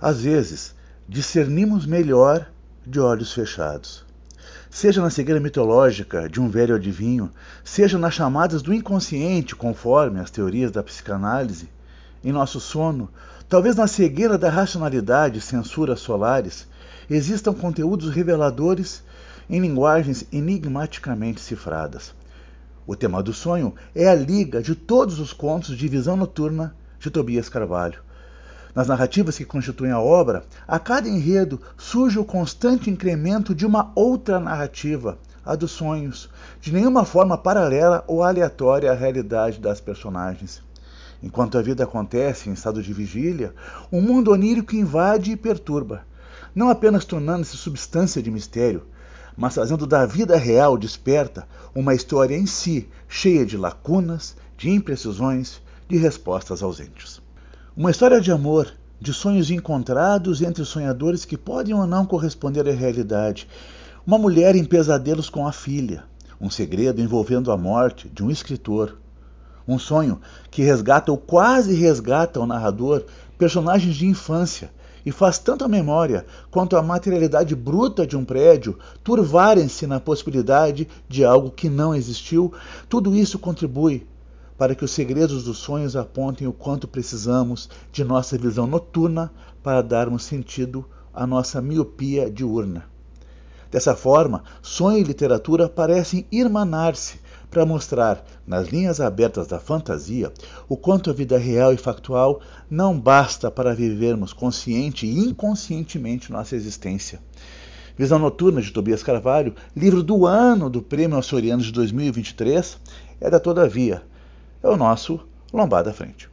Às vezes, discernimos melhor de olhos fechados. Seja na cegueira mitológica de um velho adivinho, seja nas chamadas do inconsciente, conforme as teorias da psicanálise, em nosso sono, talvez na cegueira da racionalidade, censuras solares, existam conteúdos reveladores em linguagens enigmaticamente cifradas. O tema do sonho é a liga de todos os contos de visão noturna de Tobias Carvalho. Nas narrativas que constituem a obra, a cada enredo surge o constante incremento de uma outra narrativa, a dos sonhos, de nenhuma forma paralela ou aleatória à realidade das personagens. Enquanto a vida acontece em estado de vigília, um mundo onírico invade e perturba, não apenas tornando-se substância de mistério, mas fazendo da vida real desperta uma história em si cheia de lacunas, de imprecisões, de respostas ausentes. Uma história de amor, de sonhos encontrados entre sonhadores que podem ou não corresponder à realidade. Uma mulher em pesadelos com a filha. Um segredo envolvendo a morte de um escritor. Um sonho que resgata ou quase resgata ao narrador personagens de infância e faz tanto a memória quanto a materialidade bruta de um prédio turvarem-se na possibilidade de algo que não existiu. Tudo isso contribui para que os segredos dos sonhos apontem o quanto precisamos de nossa visão noturna para darmos sentido à nossa miopia diurna. Dessa forma, sonho e literatura parecem irmanar-se para mostrar, nas linhas abertas da fantasia, o quanto a vida real e factual não basta para vivermos consciente e inconscientemente nossa existência. Visão Noturna de Tobias Carvalho, livro do ano do Prêmio Açoriano de 2023, é da Todavia, é o nosso Lombada Frente.